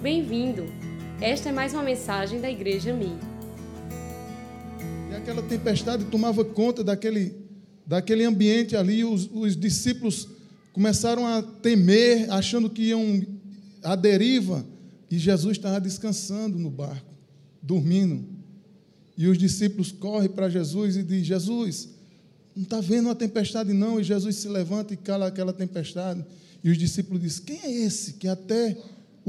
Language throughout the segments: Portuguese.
Bem-vindo! Esta é mais uma mensagem da Igreja Mi. E aquela tempestade tomava conta daquele, daquele ambiente ali, os, os discípulos começaram a temer, achando que iam à deriva, e Jesus estava descansando no barco, dormindo. E os discípulos correm para Jesus e dizem: Jesus, não está vendo uma tempestade, não? E Jesus se levanta e cala aquela tempestade. E os discípulos dizem: Quem é esse que até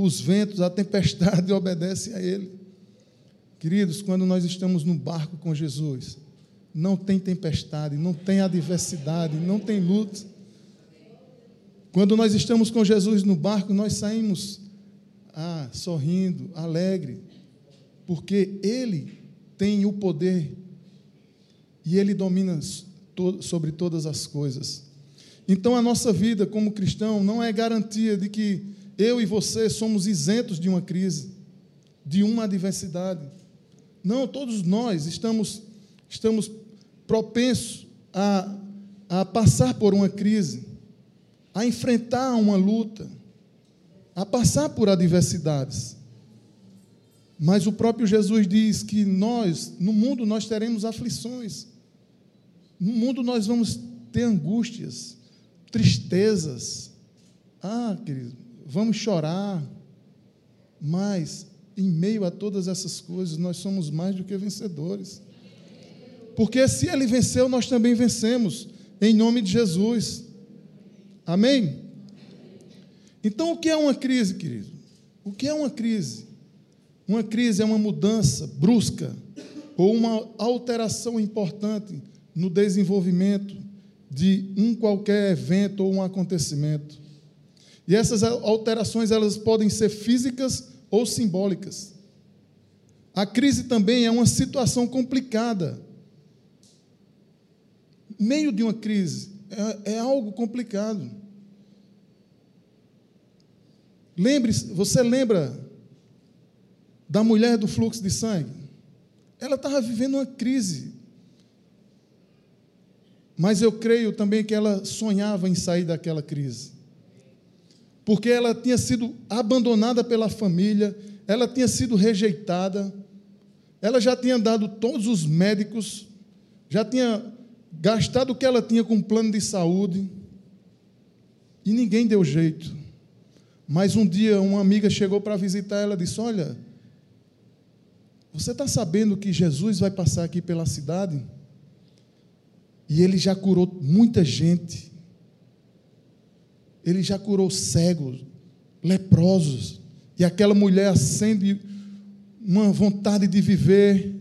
os ventos, a tempestade obedecem a ele? Queridos, quando nós estamos no barco com Jesus, não tem tempestade, não tem adversidade, não tem luta. Quando nós estamos com Jesus no barco, nós saímos ah, sorrindo, alegre, porque Ele tem o poder e Ele domina sobre todas as coisas. Então, a nossa vida como cristão não é garantia de que eu e você somos isentos de uma crise, de uma adversidade. Não, todos nós estamos, estamos propensos a, a passar por uma crise, a enfrentar uma luta, a passar por adversidades. Mas o próprio Jesus diz que nós, no mundo, nós teremos aflições. No mundo nós vamos ter angústias, tristezas. Ah, querido, vamos chorar. Mas, em meio a todas essas coisas, nós somos mais do que vencedores. Porque se ele venceu, nós também vencemos, em nome de Jesus. Amém? Então, o que é uma crise, querido? O que é uma crise? Uma crise é uma mudança brusca ou uma alteração importante no desenvolvimento de um qualquer evento ou um acontecimento. E essas alterações elas podem ser físicas ou simbólicas. A crise também é uma situação complicada. Meio de uma crise é, é algo complicado. Lembre, você lembra da mulher do fluxo de sangue? Ela estava vivendo uma crise. Mas eu creio também que ela sonhava em sair daquela crise. Porque ela tinha sido abandonada pela família, ela tinha sido rejeitada, ela já tinha dado todos os médicos, já tinha gastado o que ela tinha com plano de saúde, e ninguém deu jeito. Mas um dia uma amiga chegou para visitar ela e disse: Olha, você está sabendo que Jesus vai passar aqui pela cidade? E ele já curou muita gente. Ele já curou cegos, leprosos. E aquela mulher acende uma vontade de viver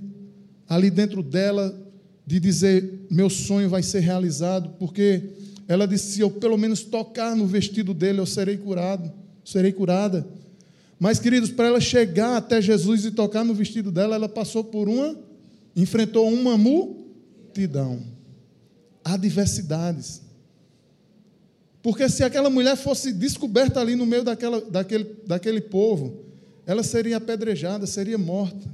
ali dentro dela, de dizer: meu sonho vai ser realizado, porque ela disse: se eu pelo menos tocar no vestido dele, eu serei curado serei curada. Mas, queridos, para ela chegar até Jesus e tocar no vestido dela, ela passou por uma, enfrentou uma multidão, adversidades. Porque se aquela mulher fosse descoberta ali no meio daquela, daquele, daquele povo, ela seria apedrejada, seria morta.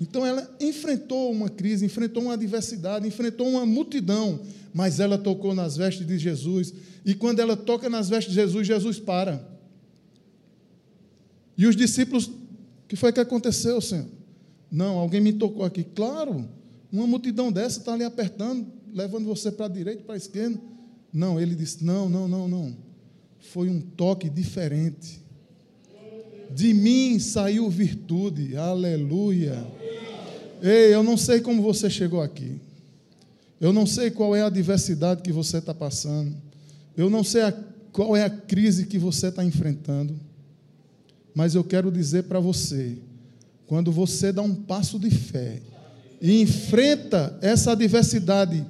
Então ela enfrentou uma crise, enfrentou uma adversidade, enfrentou uma multidão, mas ela tocou nas vestes de Jesus. E quando ela toca nas vestes de Jesus, Jesus para. E os discípulos, que foi que aconteceu, Senhor? Não, alguém me tocou aqui. Claro, uma multidão dessa está ali apertando, levando você para a direita, para a esquerda. Não, ele disse: não, não, não, não. Foi um toque diferente. De mim saiu virtude, aleluia. Ei, eu não sei como você chegou aqui. Eu não sei qual é a adversidade que você está passando. Eu não sei a, qual é a crise que você está enfrentando. Mas eu quero dizer para você, quando você dá um passo de fé e enfrenta essa adversidade,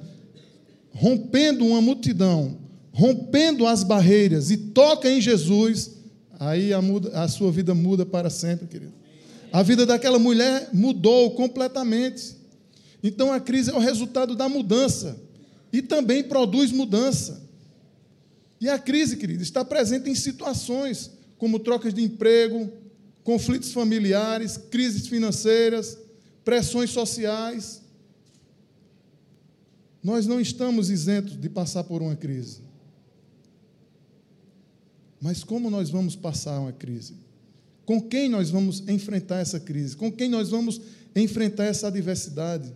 rompendo uma multidão, rompendo as barreiras e toca em Jesus, aí a, muda, a sua vida muda para sempre, querido. A vida daquela mulher mudou completamente. Então a crise é o resultado da mudança e também produz mudança. E a crise, querido, está presente em situações como trocas de emprego, conflitos familiares, crises financeiras, pressões sociais. Nós não estamos isentos de passar por uma crise. Mas como nós vamos passar uma crise? Com quem nós vamos enfrentar essa crise? Com quem nós vamos enfrentar essa adversidade?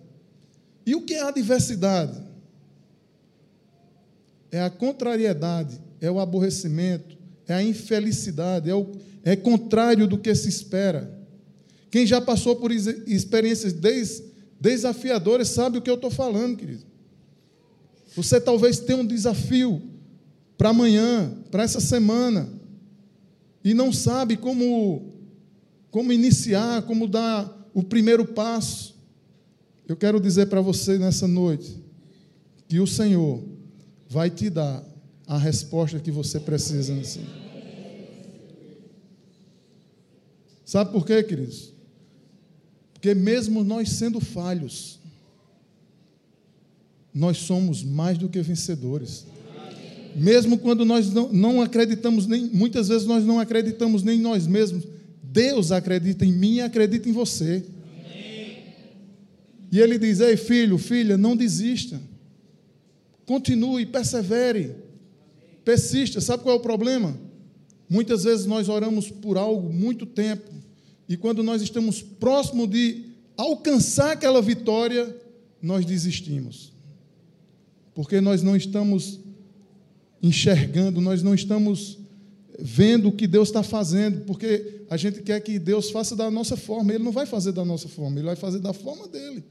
E o que é a adversidade? É a contrariedade, é o aborrecimento, é a infelicidade, é, o, é contrário do que se espera. Quem já passou por experiências des, desafiadoras sabe o que eu estou falando, querido. Você talvez tenha um desafio para amanhã, para essa semana, e não sabe como, como iniciar, como dar o primeiro passo. Eu quero dizer para você nessa noite que o Senhor vai te dar a resposta que você precisa. Assim. Sabe por quê, queridos? Porque mesmo nós sendo falhos, nós somos mais do que vencedores. Mesmo quando nós não, acreditamos nem, muitas vezes nós não acreditamos nem em nós mesmos, Deus acredita em mim e acredita em você. E ele diz: Ei, filho, filha, não desista. Continue, persevere. Persista. Sabe qual é o problema? Muitas vezes nós oramos por algo muito tempo, e quando nós estamos próximo de alcançar aquela vitória, nós desistimos. Porque nós não estamos enxergando, nós não estamos vendo o que Deus está fazendo, porque a gente quer que Deus faça da nossa forma, Ele não vai fazer da nossa forma, Ele vai fazer da forma dele.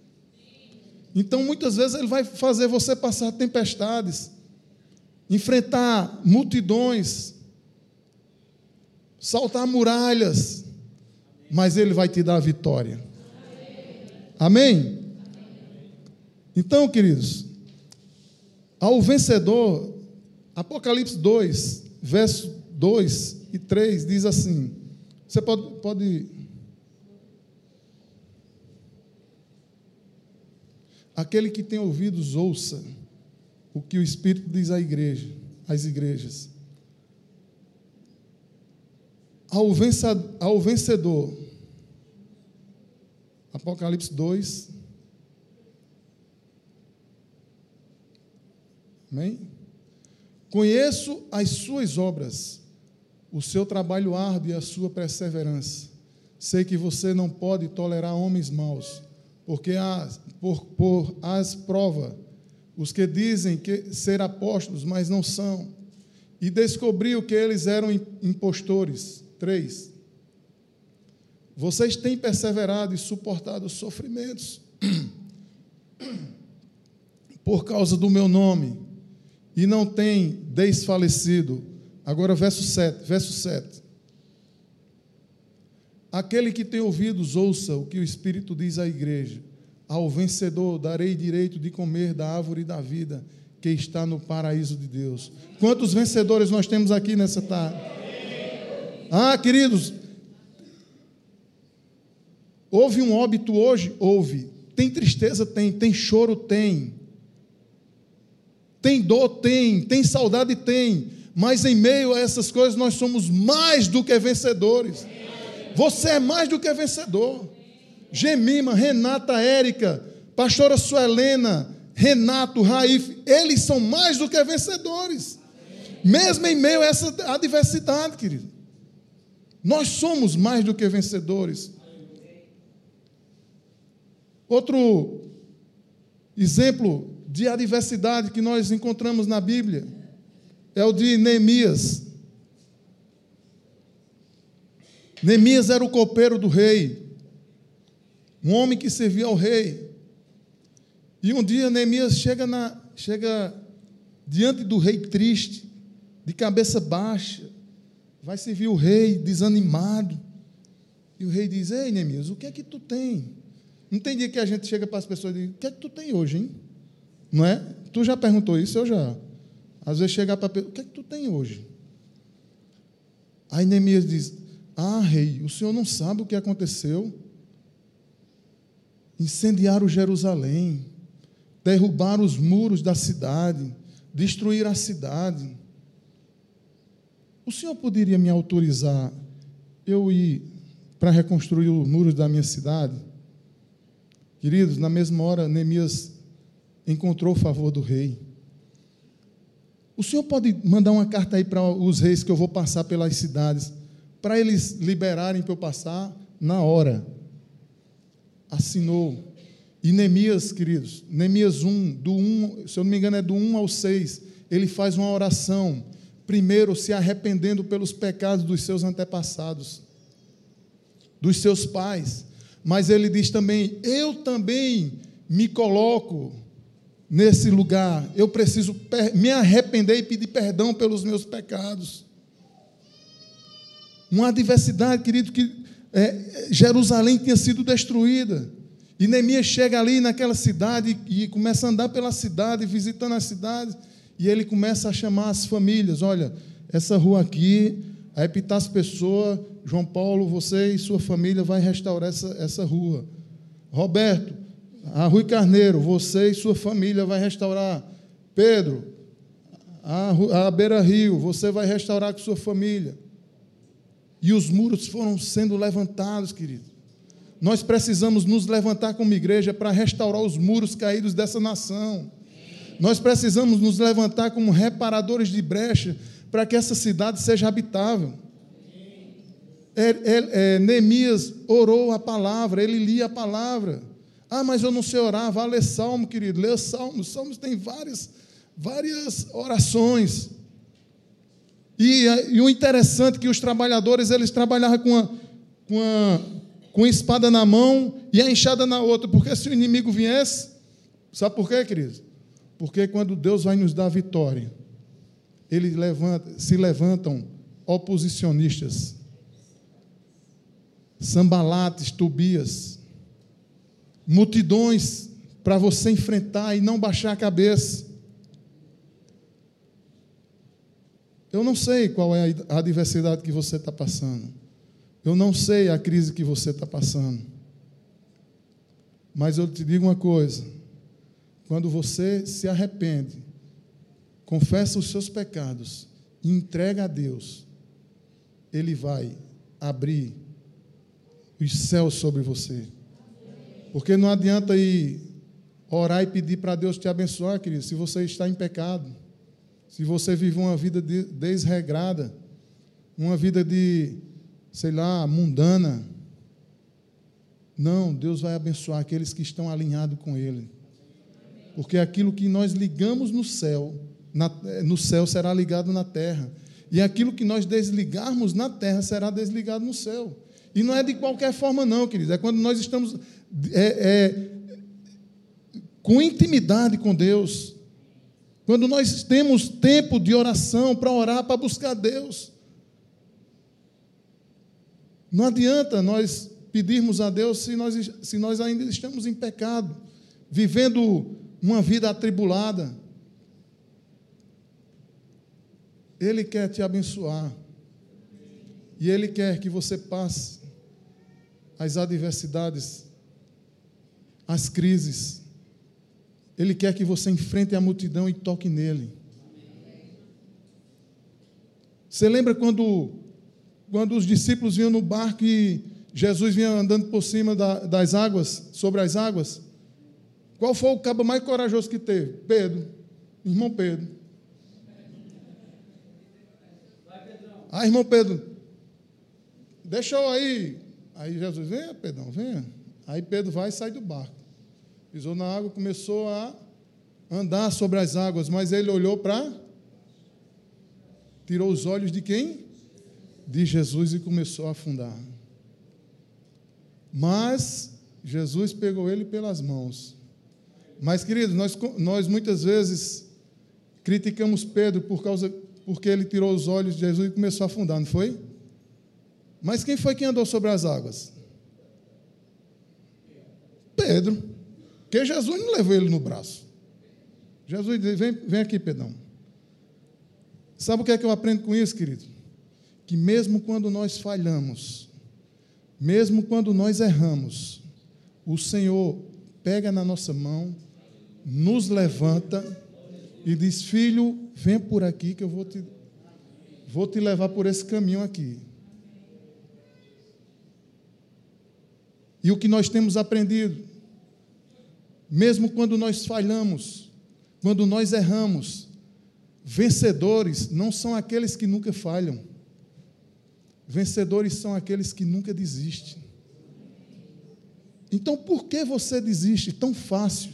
Então, muitas vezes, Ele vai fazer você passar tempestades, enfrentar multidões, saltar muralhas, mas Ele vai te dar a vitória. Amém? Então, queridos, ao vencedor, Apocalipse 2, verso 2 e 3 diz assim: você pode, pode. Aquele que tem ouvidos, ouça o que o Espírito diz à igreja, às igrejas. Ao vencedor, Apocalipse 2. Amém? Conheço as suas obras, o seu trabalho árduo e a sua perseverança. Sei que você não pode tolerar homens maus, porque as, por, por as prova os que dizem que ser apóstolos, mas não são, e descobriu que eles eram impostores. Três. Vocês têm perseverado e suportado os sofrimentos por causa do meu nome e não têm desfalecido. Agora, verso 7, verso 7. Aquele que tem ouvidos, ouça o que o Espírito diz à igreja. Ao vencedor darei direito de comer da árvore da vida que está no paraíso de Deus. Quantos vencedores nós temos aqui nessa tarde? Ah, queridos, houve um óbito hoje? Houve. Tem tristeza? Tem. Tem choro? Tem. Tem dor? Tem. Tem saudade? Tem. Mas em meio a essas coisas nós somos mais do que vencedores. Você é mais do que vencedor. Gemima, Renata, Érica, pastora Suelena, Renato, Raif, eles são mais do que vencedores. Mesmo em meio a essa adversidade, querido. Nós somos mais do que vencedores. Outro exemplo de adversidade que nós encontramos na Bíblia é o de Neemias. Neemias era o copeiro do rei, um homem que servia ao rei. E um dia Neemias chega, na, chega diante do rei triste, de cabeça baixa, vai servir o rei desanimado. E o rei diz: Ei, Neemias, o que é que tu tem? Não tem dia que a gente chega para as pessoas e diz: O que é que tu tem hoje, hein? Não é? Tu já perguntou isso? Eu já. Às vezes chega para O que é que tu tem hoje? Aí Neemias diz: Ah, rei, o senhor não sabe o que aconteceu? Incendiaram Jerusalém, derrubaram os muros da cidade, destruir a cidade. O senhor poderia me autorizar eu ir para reconstruir os muros da minha cidade? Queridos, na mesma hora, Neemias encontrou o favor do rei. O senhor pode mandar uma carta aí para os reis que eu vou passar pelas cidades, para eles liberarem para eu passar na hora. Assinou. E Neemias, queridos, Neemias 1, do 1, se eu não me engano, é do 1 ao 6, ele faz uma oração, primeiro se arrependendo pelos pecados dos seus antepassados, dos seus pais. Mas ele diz também: Eu também me coloco nesse lugar, eu preciso me arrepender e pedir perdão pelos meus pecados. Uma adversidade, querido, que é, Jerusalém tinha sido destruída. E Neemias chega ali naquela cidade e começa a andar pela cidade, visitando as cidades, e ele começa a chamar as famílias: olha, essa rua aqui, aí pitar as pessoas, João Paulo, você e sua família vai restaurar essa, essa rua. Roberto, a Rui Carneiro, você e sua família vai restaurar. Pedro, a, a Beira Rio, você vai restaurar com sua família. E os muros foram sendo levantados, querido. Nós precisamos nos levantar como igreja para restaurar os muros caídos dessa nação. Nós precisamos nos levantar como reparadores de brecha para que essa cidade seja habitável. É, é, é, Neemias orou a palavra, ele lia a palavra. Ah, mas eu não sei orar, vá ler salmo, querido, lê salmos. Salmos tem várias, várias orações. E, e o interessante é que os trabalhadores, eles trabalhavam com a, com, a, com a espada na mão e a enxada na outra, porque se o inimigo viesse, sabe por quê, queridos? Porque quando Deus vai nos dar vitória, eles levanta, se levantam oposicionistas, sambalates, Tobias, multidões para você enfrentar e não baixar a cabeça. Eu não sei qual é a adversidade que você está passando. Eu não sei a crise que você está passando. Mas eu te digo uma coisa: quando você se arrepende, confessa os seus pecados e entrega a Deus, Ele vai abrir os céus sobre você. Porque não adianta ir orar e pedir para Deus te abençoar, querido, se você está em pecado. Se você vive uma vida desregrada, uma vida de, sei lá, mundana. Não, Deus vai abençoar aqueles que estão alinhados com Ele. Porque aquilo que nós ligamos no céu, na, no céu será ligado na terra. E aquilo que nós desligarmos na terra será desligado no céu. E não é de qualquer forma, não, queridos. É quando nós estamos é, é, com intimidade com Deus. Quando nós temos tempo de oração para orar, para buscar Deus. Não adianta nós pedirmos a Deus se nós, se nós ainda estamos em pecado, vivendo uma vida atribulada. Ele quer te abençoar. E Ele quer que você passe as adversidades, as crises. Ele quer que você enfrente a multidão e toque nele. Você lembra quando, quando os discípulos vinham no barco e Jesus vinha andando por cima da, das águas, sobre as águas? Qual foi o cabo mais corajoso que teve? Pedro, irmão Pedro. Ah, irmão Pedro, deixa eu aí. Aí Jesus, venha, Pedrão, venha. Aí Pedro vai e sai do barco. Pisou na água, começou a andar sobre as águas, mas ele olhou para. Tirou os olhos de quem? De Jesus e começou a afundar. Mas Jesus pegou ele pelas mãos. Mas, queridos, nós, nós muitas vezes criticamos Pedro por causa porque ele tirou os olhos de Jesus e começou a afundar, não foi? Mas quem foi que andou sobre as águas? Pedro. Porque Jesus não levou ele no braço. Jesus disse: vem, vem aqui, Pedrão. Sabe o que é que eu aprendo com isso, querido? Que mesmo quando nós falhamos, mesmo quando nós erramos, o Senhor pega na nossa mão, nos levanta e diz: Filho, vem por aqui que eu vou te, vou te levar por esse caminho aqui. E o que nós temos aprendido, mesmo quando nós falhamos, quando nós erramos, vencedores não são aqueles que nunca falham. Vencedores são aqueles que nunca desistem. Então, por que você desiste tão fácil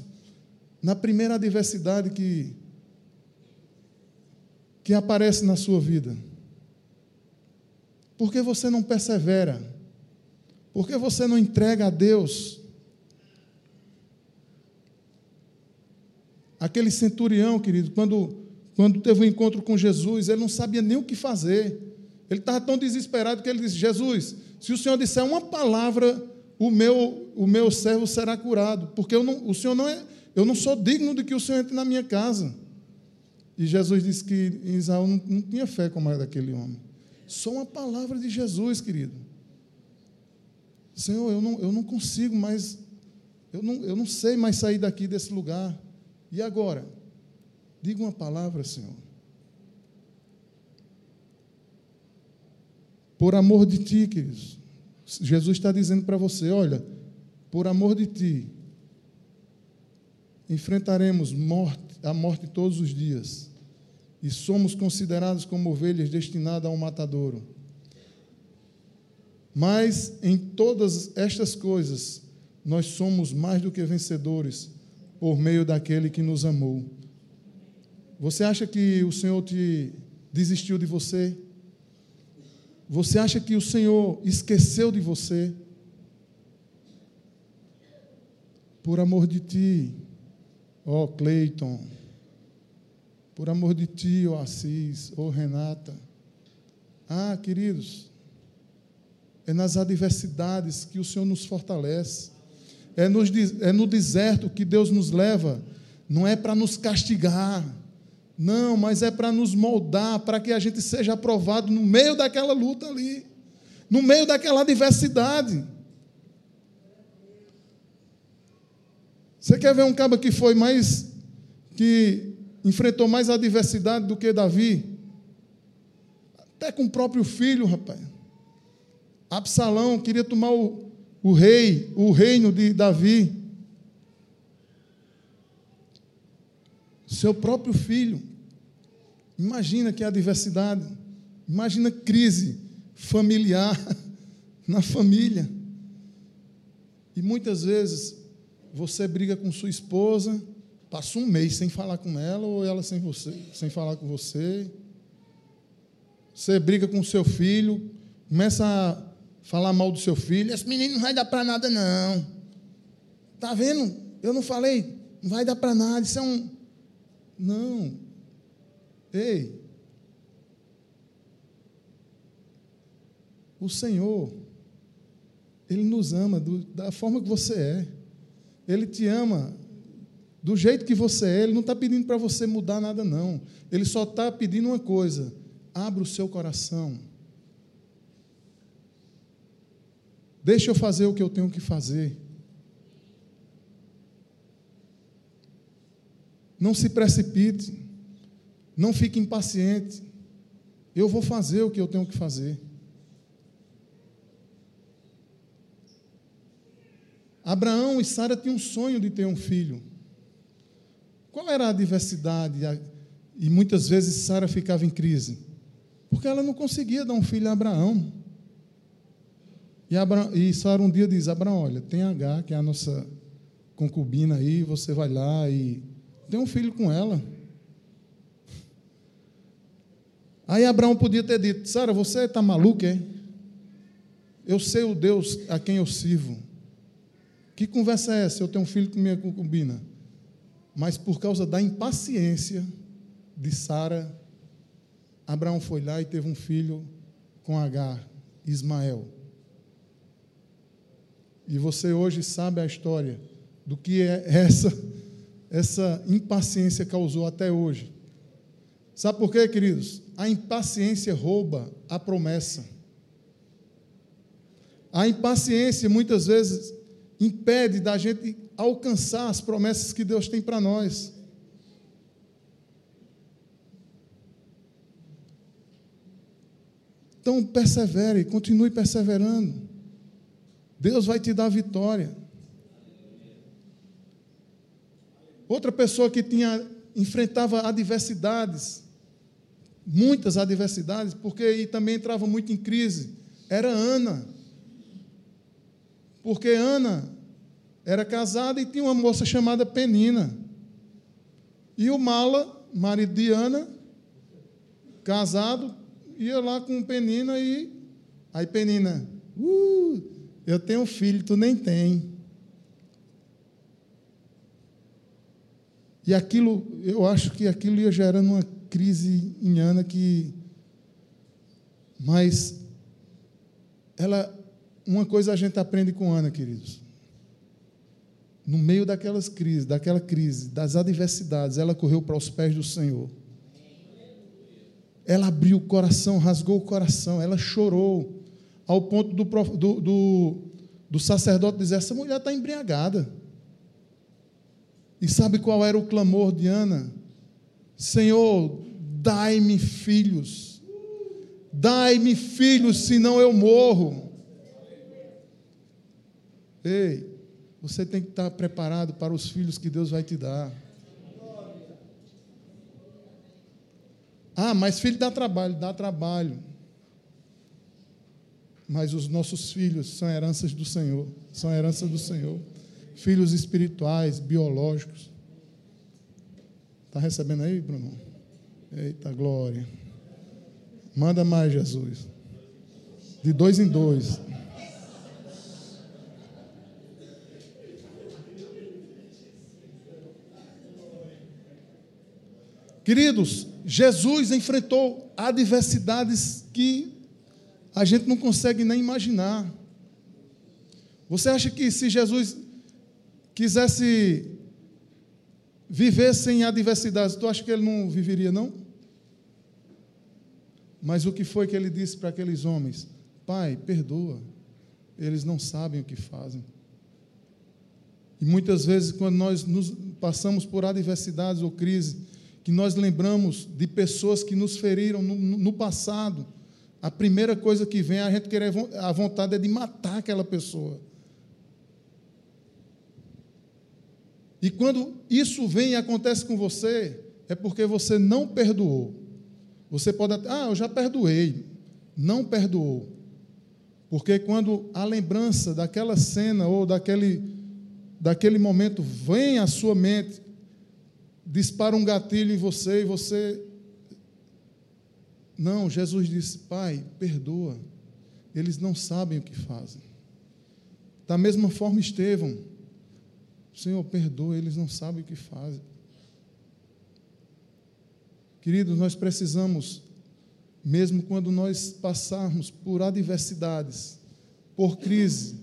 na primeira adversidade que, que aparece na sua vida? Por que você não persevera? Por que você não entrega a Deus? Aquele centurião, querido, quando, quando teve um encontro com Jesus, ele não sabia nem o que fazer. Ele estava tão desesperado que ele disse: Jesus, se o Senhor disser uma palavra, o meu, o meu servo será curado, porque eu não, o Senhor não é, eu não sou digno de que o Senhor entre na minha casa. E Jesus disse que Israel não, não tinha fé como a daquele homem. Só uma palavra de Jesus, querido. Senhor, eu não, eu não consigo mais, eu não, eu não sei mais sair daqui desse lugar. E agora? Diga uma palavra, Senhor. Por amor de ti, queridos. Jesus está dizendo para você: olha, por amor de ti, enfrentaremos morte, a morte todos os dias e somos considerados como ovelhas destinadas ao matadouro. Mas em todas estas coisas, nós somos mais do que vencedores por meio daquele que nos amou. Você acha que o Senhor te desistiu de você? Você acha que o Senhor esqueceu de você? Por amor de ti, ó Cleiton, por amor de ti, ó Assis, ó Renata. Ah, queridos, é nas adversidades que o Senhor nos fortalece. É, nos, é no deserto que Deus nos leva. Não é para nos castigar. Não, mas é para nos moldar, para que a gente seja aprovado no meio daquela luta ali, no meio daquela adversidade. Você quer ver um cabo que foi mais que enfrentou mais adversidade do que Davi. Até com o próprio filho, rapaz. Absalão queria tomar o, o rei, o reino de Davi. Seu próprio filho. Imagina que adversidade. Imagina crise familiar na família. E muitas vezes você briga com sua esposa, Passa um mês sem falar com ela ou ela sem você, sem falar com você. Você briga com seu filho, começa a falar mal do seu filho. Esse menino não vai dar para nada, não. Tá vendo? Eu não falei, não vai dar para nada. Isso é um. Não. Ei. O Senhor, Ele nos ama do, da forma que você é. Ele te ama do jeito que você é, Ele não está pedindo para você mudar nada, não. Ele só está pedindo uma coisa: abra o seu coração. Deixa eu fazer o que eu tenho que fazer. Não se precipite. Não fique impaciente. Eu vou fazer o que eu tenho que fazer. Abraão e Sara tinham um sonho de ter um filho. Qual era a adversidade? E muitas vezes Sara ficava em crise. Porque ela não conseguia dar um filho a Abraão. E, e Sara um dia diz: Abraão, olha, tem H, que é a nossa concubina aí, você vai lá e tem um filho com ela. Aí Abraão podia ter dito: Sara, você está maluca, é? Eu sei o Deus a quem eu sirvo. Que conversa é essa? Eu tenho um filho com minha concubina. Mas por causa da impaciência de Sara, Abraão foi lá e teve um filho com Agar, Ismael. E você hoje sabe a história do que é essa essa impaciência causou até hoje. Sabe por quê, queridos? A impaciência rouba a promessa. A impaciência muitas vezes impede da gente alcançar as promessas que Deus tem para nós. Então, persevere, continue perseverando. Deus vai te dar vitória. Outra pessoa que tinha enfrentava adversidades, muitas adversidades, porque também entrava muito em crise, era Ana. Porque Ana era casada e tinha uma moça chamada Penina. E o Mala, marido de Ana, casado, ia lá com Penina e. Aí Penina, uh, eu tenho um filho, tu nem tem. E aquilo, eu acho que aquilo ia gerando uma crise em Ana que. Mas ela, uma coisa a gente aprende com Ana, queridos. No meio daquelas crises, daquela crise, das adversidades, ela correu para os pés do Senhor. Ela abriu o coração, rasgou o coração, ela chorou, ao ponto do, do, do, do sacerdote dizer: essa mulher está embriagada. E sabe qual era o clamor de Ana? Senhor, dai-me filhos. Dai-me filhos, senão eu morro. Ei, você tem que estar preparado para os filhos que Deus vai te dar. Ah, mas filho dá trabalho, dá trabalho. Mas os nossos filhos são heranças do Senhor, são heranças do Senhor filhos espirituais, biológicos. Está recebendo aí, Bruno? Eita glória. Manda mais, Jesus. De dois em dois. Queridos, Jesus enfrentou adversidades que a gente não consegue nem imaginar. Você acha que se Jesus quisesse viver sem adversidades, tu acha que ele não viveria, não? Mas o que foi que ele disse para aqueles homens? Pai, perdoa, eles não sabem o que fazem. E muitas vezes, quando nós passamos por adversidades ou crise, que nós lembramos de pessoas que nos feriram no, no passado, a primeira coisa que vem, a gente querer, a vontade é de matar aquela pessoa. E quando isso vem e acontece com você, é porque você não perdoou. Você pode até, ah, eu já perdoei. Não perdoou. Porque quando a lembrança daquela cena ou daquele, daquele momento vem à sua mente, dispara um gatilho em você e você. Não, Jesus disse: Pai, perdoa. Eles não sabem o que fazem. Da mesma forma, Estevão Senhor, perdoa, eles não sabem o que fazem. Queridos, nós precisamos, mesmo quando nós passarmos por adversidades, por crise,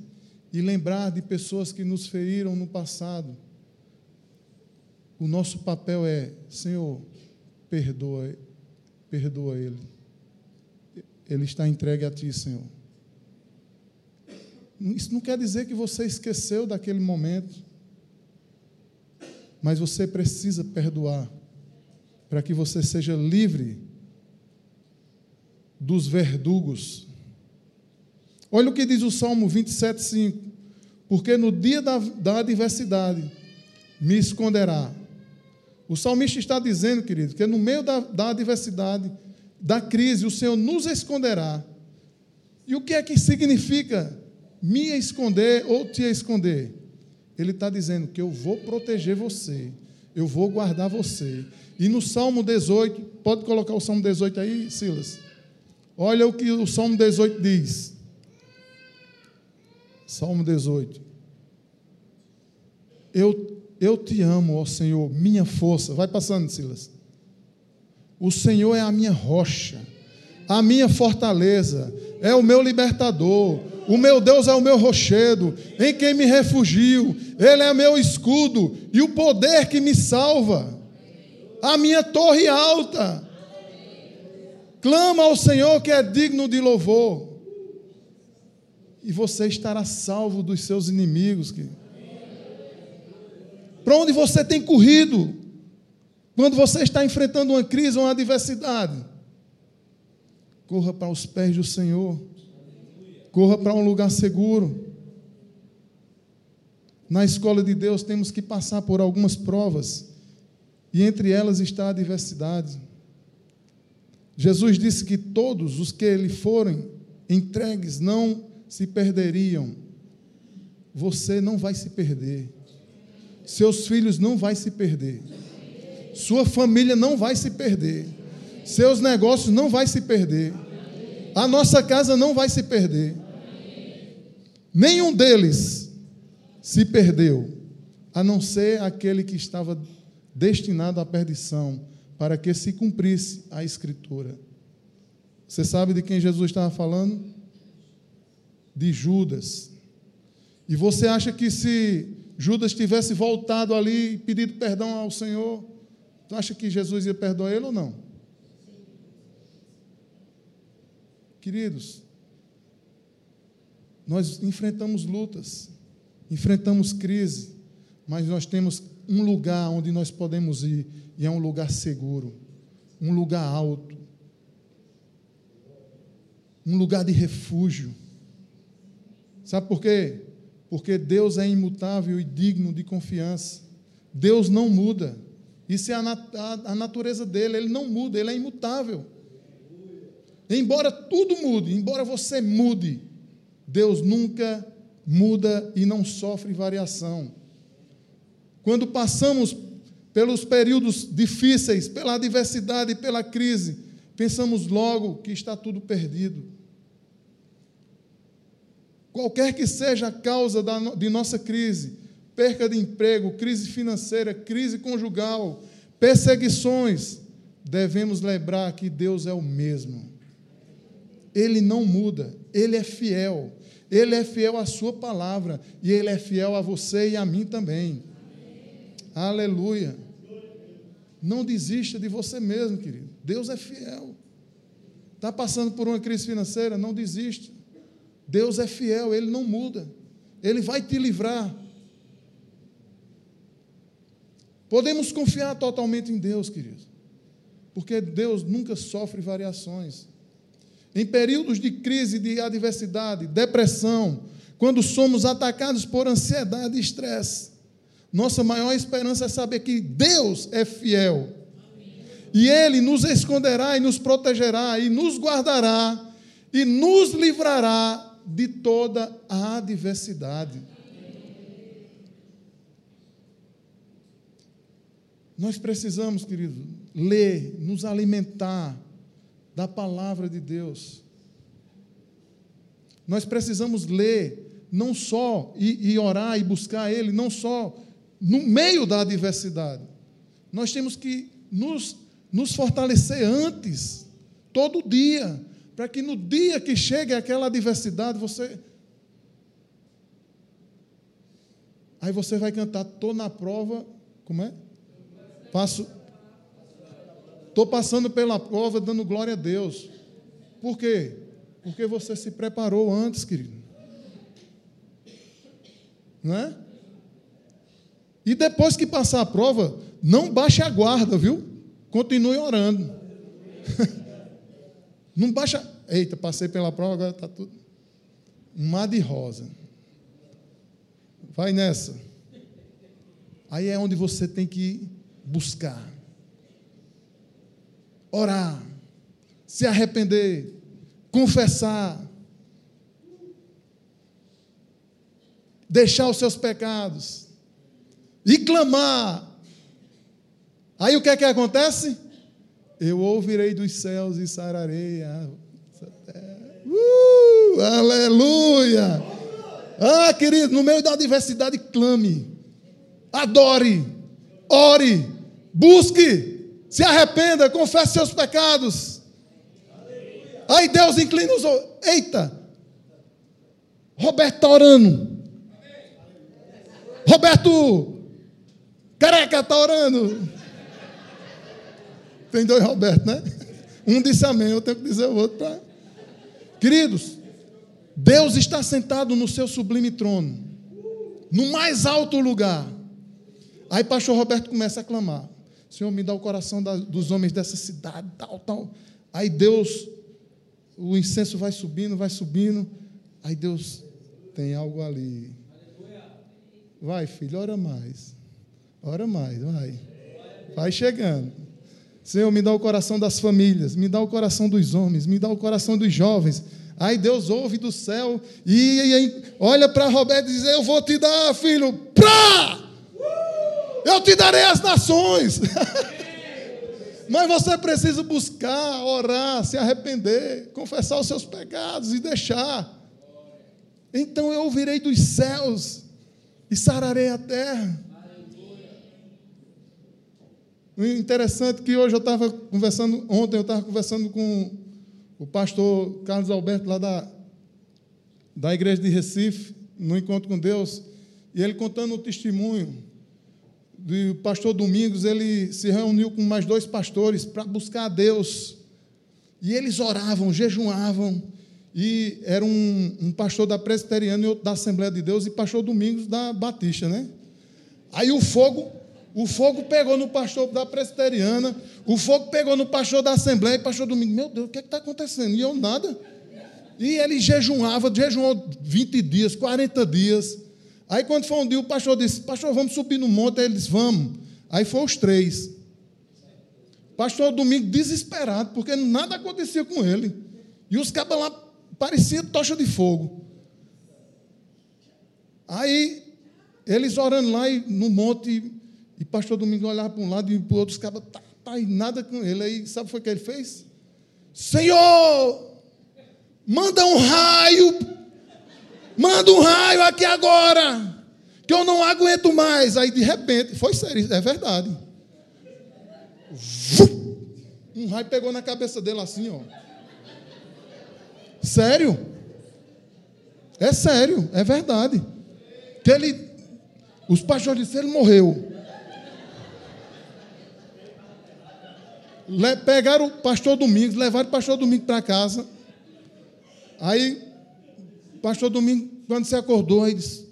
e lembrar de pessoas que nos feriram no passado, o nosso papel é, Senhor, perdoa, perdoa ele. Ele está entregue a ti, Senhor. Isso não quer dizer que você esqueceu daquele momento. Mas você precisa perdoar para que você seja livre dos verdugos. Olha o que diz o Salmo 27, 5. Porque no dia da, da adversidade me esconderá. O salmista está dizendo, querido, que no meio da, da adversidade, da crise, o Senhor nos esconderá. E o que é que significa me esconder ou te esconder? Ele está dizendo que eu vou proteger você, eu vou guardar você. E no Salmo 18, pode colocar o Salmo 18 aí, Silas? Olha o que o Salmo 18 diz. Salmo 18. Eu, eu te amo, ó Senhor, minha força. Vai passando, Silas. O Senhor é a minha rocha, a minha fortaleza, é o meu libertador. O meu Deus é o meu rochedo, em quem me refugio. Ele é meu escudo e o poder que me salva. A minha torre alta. Clama ao Senhor que é digno de louvor. E você estará salvo dos seus inimigos. Para onde você tem corrido? Quando você está enfrentando uma crise, uma adversidade, corra para os pés do Senhor. Corra para um lugar seguro. Na escola de Deus temos que passar por algumas provas, e entre elas está a adversidade. Jesus disse que todos os que ele forem entregues não se perderiam. Você não vai se perder. Seus filhos não vai se perder. Sua família não vai se perder. Seus negócios não vai se perder. A nossa casa não vai se perder. Nenhum deles se perdeu, a não ser aquele que estava destinado à perdição, para que se cumprisse a Escritura. Você sabe de quem Jesus estava falando? De Judas. E você acha que se Judas tivesse voltado ali e pedido perdão ao Senhor, tu acha que Jesus ia perdoar ele ou não? Queridos, nós enfrentamos lutas, enfrentamos crise, mas nós temos um lugar onde nós podemos ir, e é um lugar seguro, um lugar alto, um lugar de refúgio. Sabe por quê? Porque Deus é imutável e digno de confiança. Deus não muda. Isso é a, nat a, natureza dele, ele não muda, ele é imutável. Embora tudo mude, embora você mude, Deus nunca muda e não sofre variação. Quando passamos pelos períodos difíceis, pela adversidade, pela crise, pensamos logo que está tudo perdido. Qualquer que seja a causa de nossa crise, perca de emprego, crise financeira, crise conjugal, perseguições, devemos lembrar que Deus é o mesmo. Ele não muda, ele é fiel. Ele é fiel à sua palavra e ele é fiel a você e a mim também. Amém. Aleluia. Não desista de você mesmo, querido. Deus é fiel. Está passando por uma crise financeira? Não desista. Deus é fiel, ele não muda. Ele vai te livrar. Podemos confiar totalmente em Deus, querido. Porque Deus nunca sofre variações. Em períodos de crise, de adversidade, depressão, quando somos atacados por ansiedade e estresse, nossa maior esperança é saber que Deus é fiel. E Ele nos esconderá e nos protegerá e nos guardará e nos livrará de toda a adversidade. Nós precisamos, querido, ler, nos alimentar da palavra de Deus. Nós precisamos ler, não só e, e orar e buscar Ele, não só no meio da adversidade. Nós temos que nos, nos fortalecer antes, todo dia, para que no dia que chegue aquela adversidade, você. Aí você vai cantar, estou na prova, como é? Passo, Estou passando pela prova dando glória a Deus. Por quê? Porque você se preparou antes, querido. Não é? E depois que passar a prova, não baixe a guarda, viu? Continue orando. não baixa. Eita, passei pela prova, agora está tudo. Mar de rosa. Vai nessa. Aí é onde você tem que buscar orar, se arrepender, confessar, deixar os seus pecados e clamar. Aí o que é que acontece? Eu ouvirei dos céus e sararei a uh, aleluia! Ah, querido, no meio da adversidade, clame, adore, ore, busque, se arrependa, confesse seus pecados. Aí Deus inclina os olhos. Eita! Roberto está orando. Roberto Careca está orando. Tem dois Roberto, né? Um disse amém, eu tenho que dizer o outro. Pra... Queridos, Deus está sentado no seu sublime trono, no mais alto lugar. Aí pastor Roberto começa a clamar. Senhor, me dá o coração da, dos homens dessa cidade, tal, tal. Aí Deus, o incenso vai subindo, vai subindo. Aí Deus tem algo ali. Vai, filho, ora mais. Ora mais, vai. Vai chegando. Senhor, me dá o coração das famílias, me dá o coração dos homens, me dá o coração dos jovens. Aí Deus ouve do céu e, e olha para Roberto e diz: Eu vou te dar, filho, pra! Eu te darei as nações. Mas você precisa buscar, orar, se arrepender, confessar os seus pecados e deixar. Então eu ouvirei dos céus e sararei a terra. Interessante que hoje eu estava conversando, ontem eu estava conversando com o pastor Carlos Alberto, lá da, da igreja de Recife, no encontro com Deus, e ele contando o testemunho do pastor Domingos, ele se reuniu com mais dois pastores para buscar a Deus. E eles oravam, jejuavam, e era um, um pastor da Presbiteriana e outro da Assembleia de Deus, e pastor Domingos da Batista, né? Aí o fogo o fogo pegou no pastor da presbiteriana, o fogo pegou no pastor da Assembleia, pastor Domingo, meu Deus, o que é está acontecendo? E eu nada. E ele jejuava, jejuou 20 dias, 40 dias. Aí quando foi um dia, o pastor disse, pastor, vamos subir no monte. Aí ele disse, vamos. Aí foram os três. Pastor Domingo desesperado, porque nada acontecia com ele. E os cabas lá pareciam tocha de fogo. Aí, eles orando lá no monte, e pastor Domingo olhava para um lado e para o outro, os cabas, tá, tá, e nada com ele. Aí, sabe o que ele fez? Senhor, manda um raio, manda um raio aqui agora, que eu não aguento mais. Aí, de repente, foi sério, é verdade. Um raio pegou na cabeça dele assim, ó. Sério? É sério, é verdade. Que ele, os pastores disseram, ele morreu. Pegaram o pastor Domingos, levaram o pastor Domingos para casa. Aí, o pastor Domingos, quando se acordou, aí disse.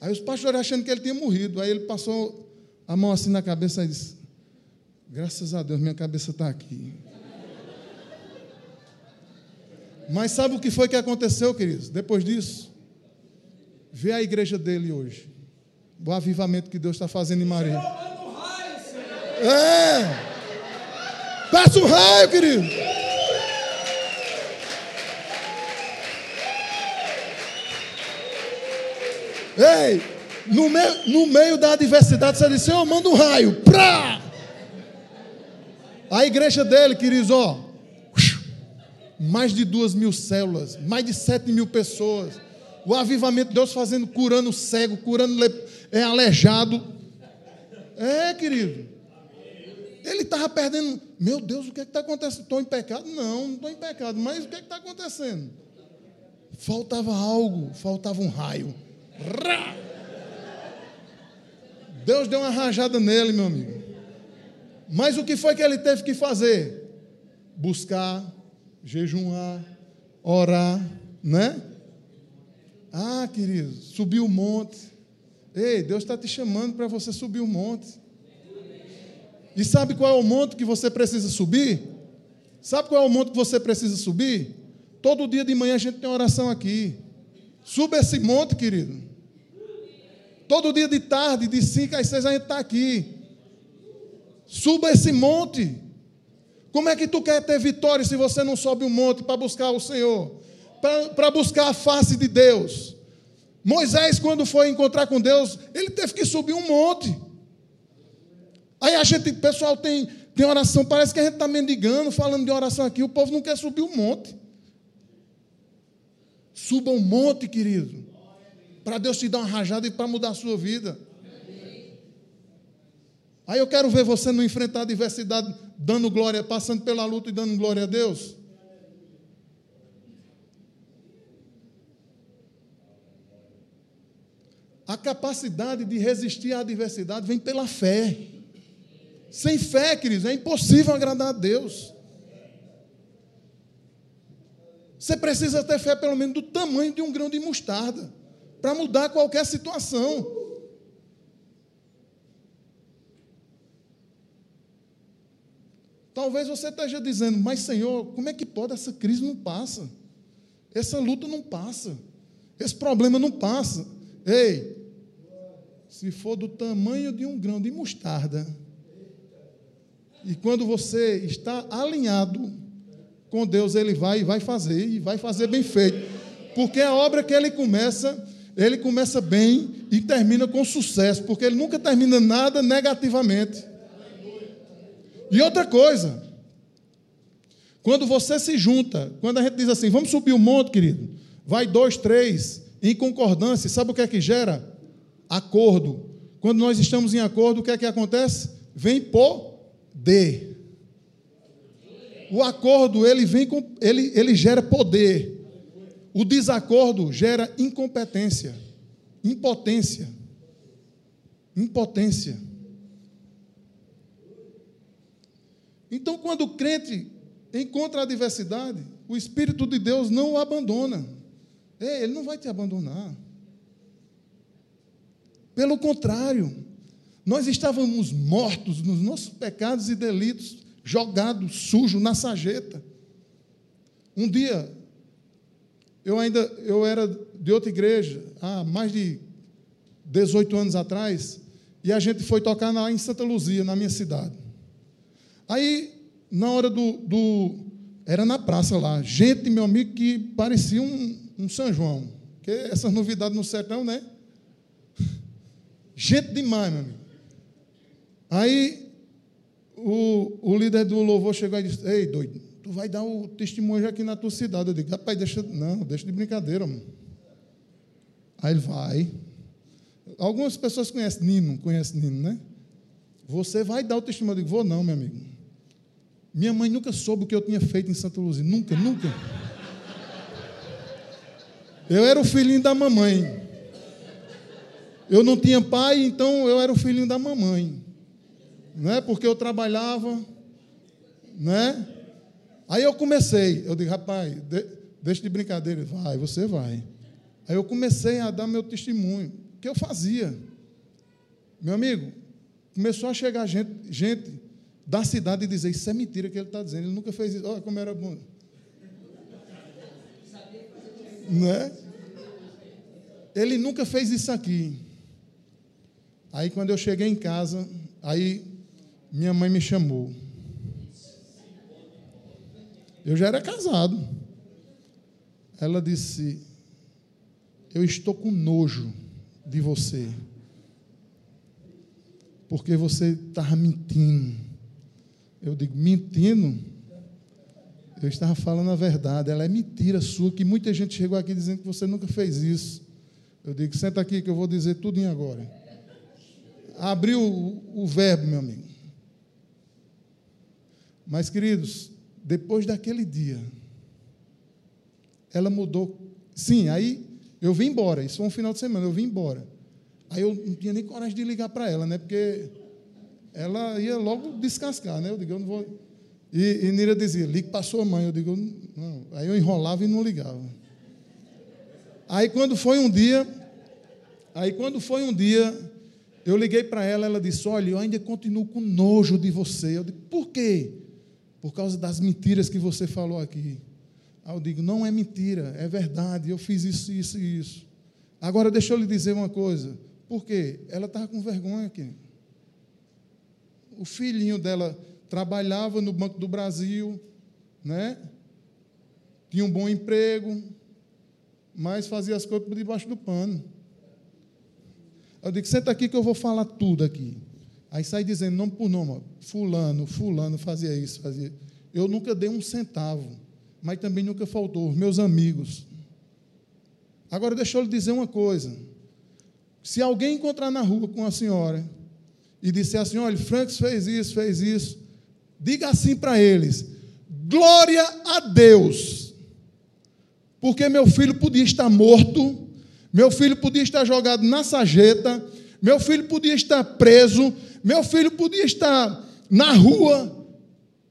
Aí os pastores achando que ele tinha morrido. Aí ele passou a mão assim na cabeça e disse: Graças a Deus, minha cabeça está aqui. Mas sabe o que foi que aconteceu, queridos? Depois disso, vê a igreja dele hoje. O avivamento que Deus está fazendo em Maria. É! Passa um raio, querido. Ei, no meio, no meio da adversidade, você disse, Senhor, manda um raio. Prá! A igreja dele, queridos, ó, mais de duas mil células, mais de sete mil pessoas. O avivamento de Deus fazendo, curando cego, curando é, aleijado. É, querido. Ele estava perdendo. Meu Deus, o que é está acontecendo? Estou em pecado? Não, não estou em pecado. Mas o que é está acontecendo? Faltava algo, faltava um raio. Deus deu uma rajada nele, meu amigo. Mas o que foi que ele teve que fazer? Buscar, jejuar, orar, né? Ah, querido, subir o monte. Ei, Deus está te chamando para você subir o monte. E sabe qual é o monte que você precisa subir? Sabe qual é o monte que você precisa subir? Todo dia de manhã a gente tem oração aqui. Suba esse monte, querido. Todo dia de tarde, de 5 às 6, a gente está aqui. Suba esse monte. Como é que tu quer ter vitória se você não sobe o um monte para buscar o Senhor? Para buscar a face de Deus. Moisés, quando foi encontrar com Deus, ele teve que subir um monte. Aí a gente, o pessoal tem, tem oração, parece que a gente está mendigando, falando de oração aqui, o povo não quer subir um monte. Suba um monte, querido, para Deus te dar uma rajada e para mudar a sua vida. Aí eu quero ver você não enfrentar a adversidade, dando glória, passando pela luta e dando glória a Deus. A capacidade de resistir à adversidade vem pela fé. Sem fé, queridos, é impossível agradar a Deus. Você precisa ter fé pelo menos do tamanho de um grão de mostarda para mudar qualquer situação. Talvez você esteja dizendo, mas Senhor, como é que pode? Essa crise não passa. Essa luta não passa. Esse problema não passa. Ei, se for do tamanho de um grão de mostarda, e quando você está alinhado com Deus ele vai e vai fazer, e vai fazer bem feito. Porque a obra que ele começa, ele começa bem e termina com sucesso, porque ele nunca termina nada negativamente. E outra coisa, quando você se junta, quando a gente diz assim, vamos subir o monte, querido, vai dois, três, em concordância, sabe o que é que gera? Acordo. Quando nós estamos em acordo, o que é que acontece? Vem poder. O acordo, ele vem com, ele, ele gera poder. O desacordo gera incompetência, impotência. Impotência. Então, quando o crente encontra a adversidade, o Espírito de Deus não o abandona. Ele não vai te abandonar. Pelo contrário, nós estávamos mortos nos nossos pecados e delitos, jogados, sujos na sarjeta. Um dia, eu ainda eu era de outra igreja, há mais de 18 anos atrás, e a gente foi tocar lá em Santa Luzia, na minha cidade. Aí, na hora do, do era na praça lá, gente, meu amigo, que parecia um, um São João. Que essas novidades no sertão, né? Gente demais, meu amigo. Aí o, o líder do louvor chegou e disse: Ei, doido, tu vai dar o testemunho aqui na tua cidade. Eu digo: Rapaz, deixa, não, deixa de brincadeira, mano. Aí ele vai. Algumas pessoas conhecem Nino, conhecem Nino, né? Você vai dar o testemunho. Eu digo: Vou não, meu amigo. Minha mãe nunca soube o que eu tinha feito em Santa Luzia. Nunca, nunca. Eu era o filhinho da mamãe. Eu não tinha pai, então eu era o filhinho da mamãe. Não é porque eu trabalhava, né? Aí eu comecei, eu digo, rapaz, de, deixa de brincadeira, vai, você vai. Aí eu comecei a dar meu testemunho, o que eu fazia. Meu amigo, começou a chegar gente, gente da cidade e dizer, isso é mentira que ele está dizendo, ele nunca fez isso, olha como era bom. Né? Ele nunca fez isso aqui. Aí quando eu cheguei em casa, aí minha mãe me chamou. Eu já era casado. Ela disse: Eu estou com nojo de você. Porque você estava mentindo. Eu digo: Mentindo? Eu estava falando a verdade. Ela é mentira sua, que muita gente chegou aqui dizendo que você nunca fez isso. Eu digo: Senta aqui que eu vou dizer tudo em agora. Abriu o, o verbo, meu amigo. Mas, queridos, depois daquele dia, ela mudou. Sim, aí eu vim embora. Isso foi um final de semana, eu vim embora. Aí eu não tinha nem coragem de ligar para ela, né? Porque ela ia logo descascar, né? Eu digo, eu não vou. E, e Nira dizia, ligue para sua mãe. Eu digo, não. Aí eu enrolava e não ligava. Aí quando foi um dia, aí quando foi um dia, eu liguei para ela, ela disse: Olha, eu ainda continuo com nojo de você. Eu digo, por quê? Por causa das mentiras que você falou aqui. Aí eu digo, não é mentira, é verdade, eu fiz isso, isso e isso. Agora deixa eu lhe dizer uma coisa. Por quê? Ela estava com vergonha aqui. O filhinho dela trabalhava no Banco do Brasil, né? tinha um bom emprego, mas fazia as coisas por debaixo do pano. Eu digo, senta aqui que eu vou falar tudo aqui. Aí sai dizendo, nome por nome, fulano, fulano fazia isso, fazia. Eu nunca dei um centavo, mas também nunca faltou, meus amigos. Agora deixa eu lhe dizer uma coisa. Se alguém encontrar na rua com a senhora e disser assim, olha, Franks fez isso, fez isso, diga assim para eles: glória a Deus, porque meu filho podia estar morto, meu filho podia estar jogado na sarjeta, meu filho podia estar preso, meu filho podia estar na rua,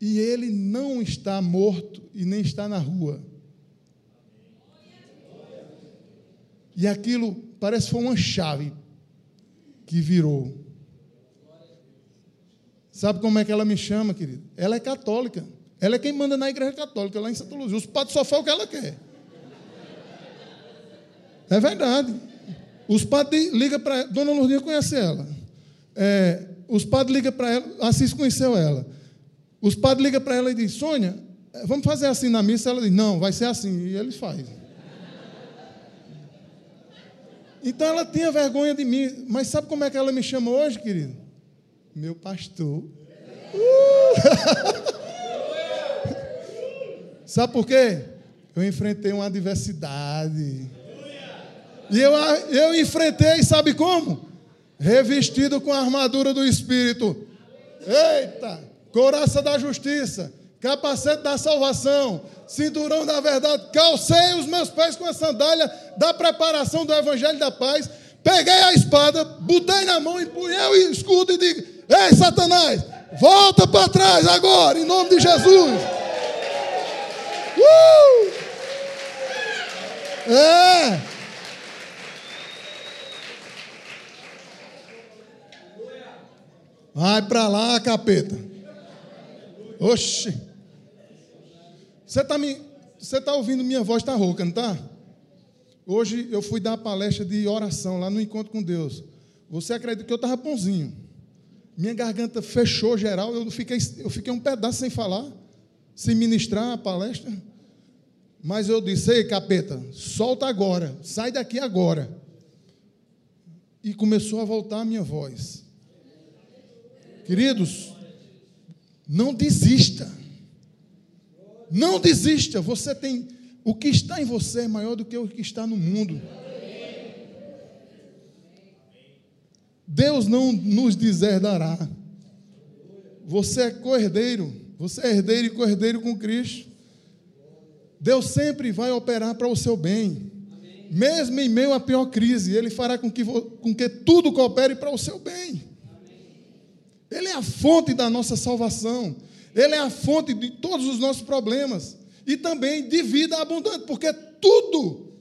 e ele não está morto e nem está na rua. E aquilo parece que foi uma chave que virou. Sabe como é que ela me chama, querido? Ela é católica. Ela é quem manda na igreja católica, lá em Santa Luzia. Os padres só fazem o que ela quer. É verdade. Os padres ligam para. Dona Lourdinha conhece ela. É, os padres ligam para ela. Assis conheceu ela. Os padres ligam para ela e dizem: Sônia, vamos fazer assim na missa. Ela diz: não, vai ser assim. E ele faz. Então ela tinha vergonha de mim. Mas sabe como é que ela me chama hoje, querido? Meu pastor. Uh! sabe por quê? Eu enfrentei uma adversidade. E eu, eu enfrentei, sabe como? Revestido com a armadura do Espírito. Eita! Coraça da justiça, capacete da salvação, cinturão da verdade. Calcei os meus pés com a sandália da preparação do Evangelho da paz. Peguei a espada, botei na mão, empunhei o escudo e digo: Ei, Satanás, volta para trás agora, em nome de Jesus. Uh! É. Vai para lá, capeta. Oxe. Você está me, você tá ouvindo minha voz está rouca, não está? Hoje eu fui dar uma palestra de oração lá no encontro com Deus. Você acredita que eu estava bonzinho? Minha garganta fechou geral, eu fiquei, eu fiquei um pedaço sem falar, sem ministrar a palestra. Mas eu disse: Ei, capeta, solta agora, sai daqui agora. E começou a voltar a minha voz. Queridos, não desista. Não desista. Você tem. O que está em você é maior do que o que está no mundo. Deus não nos deserdará. Você é cordeiro. Você é herdeiro e cordeiro com Cristo. Deus sempre vai operar para o seu bem. Mesmo em meio à pior crise, Ele fará com que, com que tudo coopere para o seu bem. Ele é a fonte da nossa salvação. Ele é a fonte de todos os nossos problemas. E também de vida abundante, porque tudo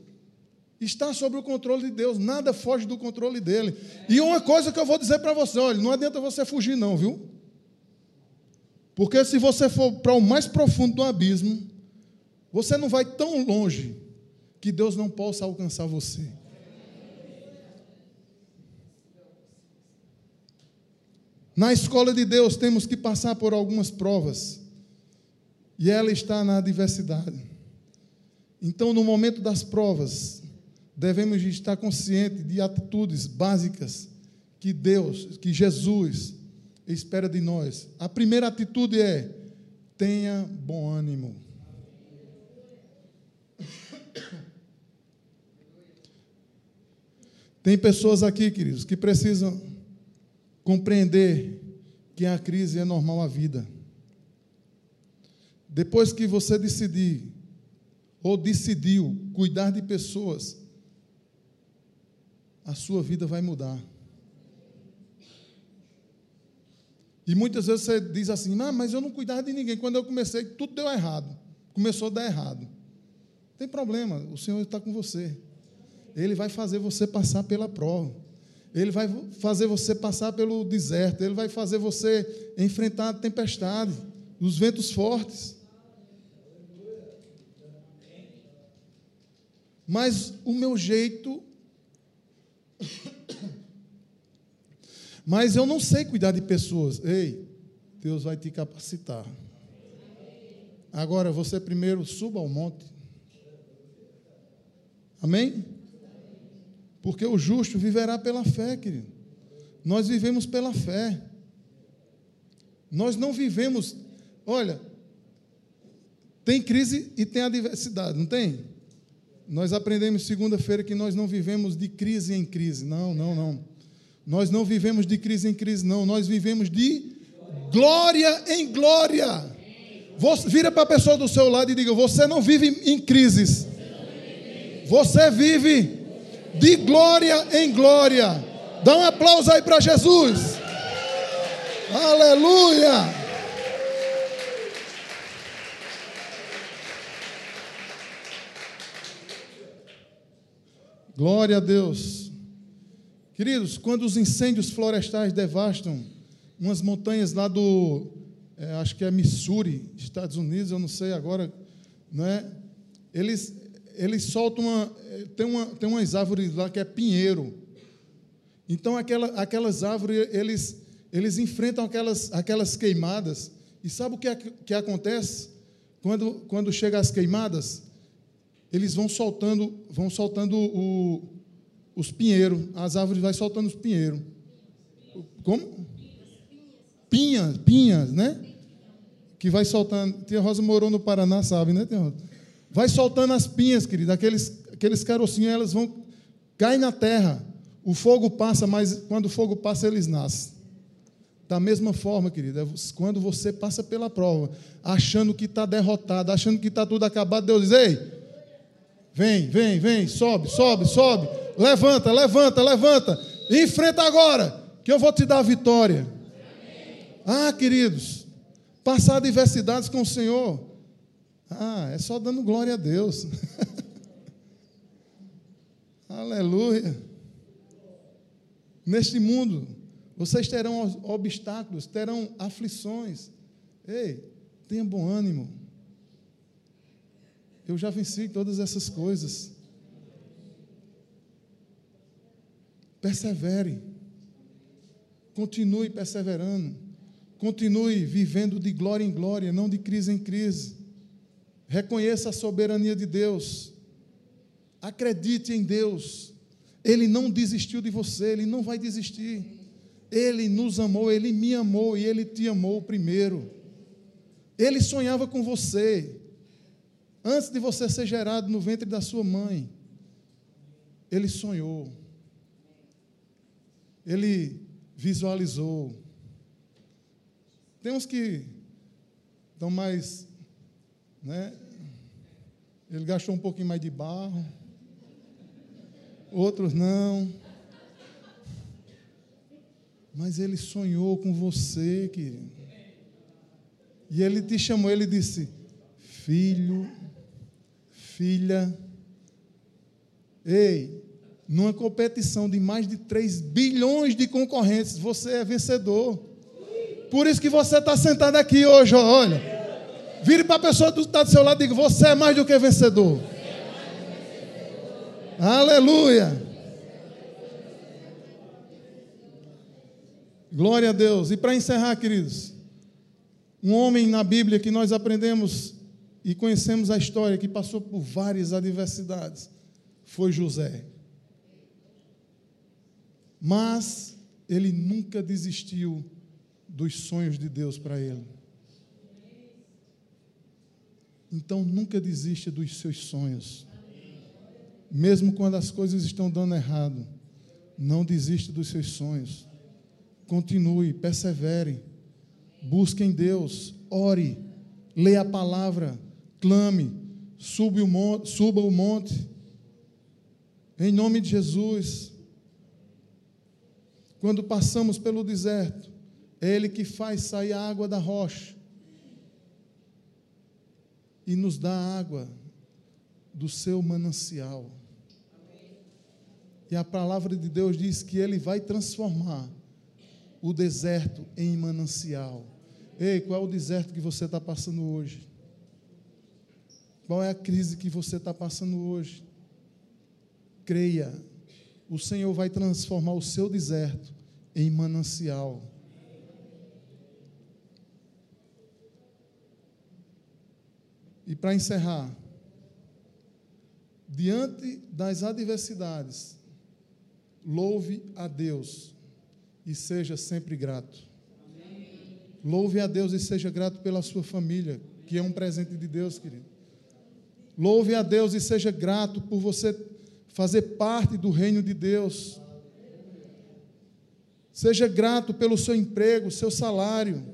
está sob o controle de Deus, nada foge do controle dele. E uma coisa que eu vou dizer para você: olha, não adianta você fugir, não, viu? Porque se você for para o mais profundo do abismo, você não vai tão longe que Deus não possa alcançar você. Na escola de Deus temos que passar por algumas provas. E ela está na adversidade. Então, no momento das provas, devemos estar conscientes de atitudes básicas que Deus, que Jesus espera de nós. A primeira atitude é: tenha bom ânimo. Tem pessoas aqui, queridos, que precisam compreender que a crise é normal à vida. Depois que você decidir, ou decidiu cuidar de pessoas, a sua vida vai mudar. E muitas vezes você diz assim: ah, mas eu não cuidava de ninguém. Quando eu comecei, tudo deu errado. Começou a dar errado. Não tem problema, o Senhor está com você. Ele vai fazer você passar pela prova. Ele vai fazer você passar pelo deserto, ele vai fazer você enfrentar a tempestade, os ventos fortes. Mas o meu jeito. Mas eu não sei cuidar de pessoas. Ei, Deus vai te capacitar. Agora você primeiro suba ao monte. Amém? Porque o justo viverá pela fé, querido. Nós vivemos pela fé. Nós não vivemos. Olha, tem crise e tem adversidade, não tem? Nós aprendemos segunda-feira que nós não vivemos de crise em crise. Não, não, não. Nós não vivemos de crise em crise, não. Nós vivemos de glória em glória. Você, vira para a pessoa do seu lado e diga: Você não vive em crises. Você vive de glória em glória. Dá um aplauso aí para Jesus. Aleluia. Glória a Deus. Queridos, quando os incêndios florestais devastam umas montanhas lá do, é, acho que é Missouri, Estados Unidos, eu não sei agora, não é? Eles, eles soltam uma. Tem, uma, tem umas árvores lá que é pinheiro. Então, aquela, aquelas árvores, eles, eles enfrentam aquelas, aquelas queimadas. E sabe o que, é, que acontece? quando, quando chega as queimadas, eles vão soltando, vão soltando o, os pinheiros, as árvores vai soltando os pinheiros. Como? Pinhas, pinhas, né? Que vai soltando. Tia Rosa morou no Paraná, sabe, né, Tia Rosa? Vai soltando as pinhas, querido, aqueles, aqueles carocinhos, elas vão cair na terra. O fogo passa, mas quando o fogo passa, eles nascem. Da mesma forma, querido, é quando você passa pela prova, achando que está derrotado, achando que está tudo acabado, Deus diz: Ei, vem, vem, vem, sobe, sobe, sobe, levanta, levanta, levanta, enfrenta agora, que eu vou te dar a vitória. Ah, queridos, passar adversidades com o Senhor, ah, é só dando glória a Deus. Aleluia. Neste mundo, vocês terão obstáculos, terão aflições. Ei, tenha bom ânimo. Eu já venci todas essas coisas. Persevere. Continue perseverando. Continue vivendo de glória em glória, não de crise em crise. Reconheça a soberania de Deus. Acredite em Deus. Ele não desistiu de você, ele não vai desistir. Ele nos amou, ele me amou e ele te amou primeiro. Ele sonhava com você. Antes de você ser gerado no ventre da sua mãe, ele sonhou. Ele visualizou. Tem uns que estão mais, né? Ele gastou um pouquinho mais de barro. Outros não. Mas ele sonhou com você, querido. E ele te chamou, ele disse: Filho, filha, ei, numa competição de mais de 3 bilhões de concorrentes, você é vencedor. Por isso que você está sentado aqui hoje, olha. Vire para a pessoa que está do seu lado e diga: Você é mais do que vencedor. Aleluia. Glória a Deus. E para encerrar, queridos, um homem na Bíblia que nós aprendemos e conhecemos a história, que passou por várias adversidades, foi José. Mas ele nunca desistiu dos sonhos de Deus para ele. Então nunca desista dos seus sonhos. Mesmo quando as coisas estão dando errado, não desista dos seus sonhos. Continue, persevere, busque em Deus, ore, leia a palavra, clame, suba o monte, suba o monte. Em nome de Jesus. Quando passamos pelo deserto, é Ele que faz sair a água da rocha e nos dá água do seu manancial. E a palavra de Deus diz que Ele vai transformar o deserto em manancial. Ei, qual é o deserto que você está passando hoje? Qual é a crise que você está passando hoje? Creia, o Senhor vai transformar o seu deserto em manancial. E para encerrar, diante das adversidades, louve a Deus e seja sempre grato. Amém. Louve a Deus e seja grato pela sua família, que é um presente de Deus, querido. Louve a Deus e seja grato por você fazer parte do reino de Deus. Seja grato pelo seu emprego, seu salário.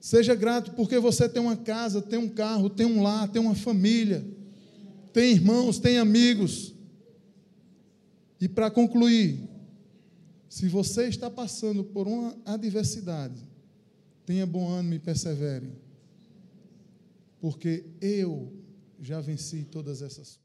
Seja grato porque você tem uma casa, tem um carro, tem um lar, tem uma família, tem irmãos, tem amigos. E para concluir, se você está passando por uma adversidade, tenha bom ânimo e persevere, porque eu já venci todas essas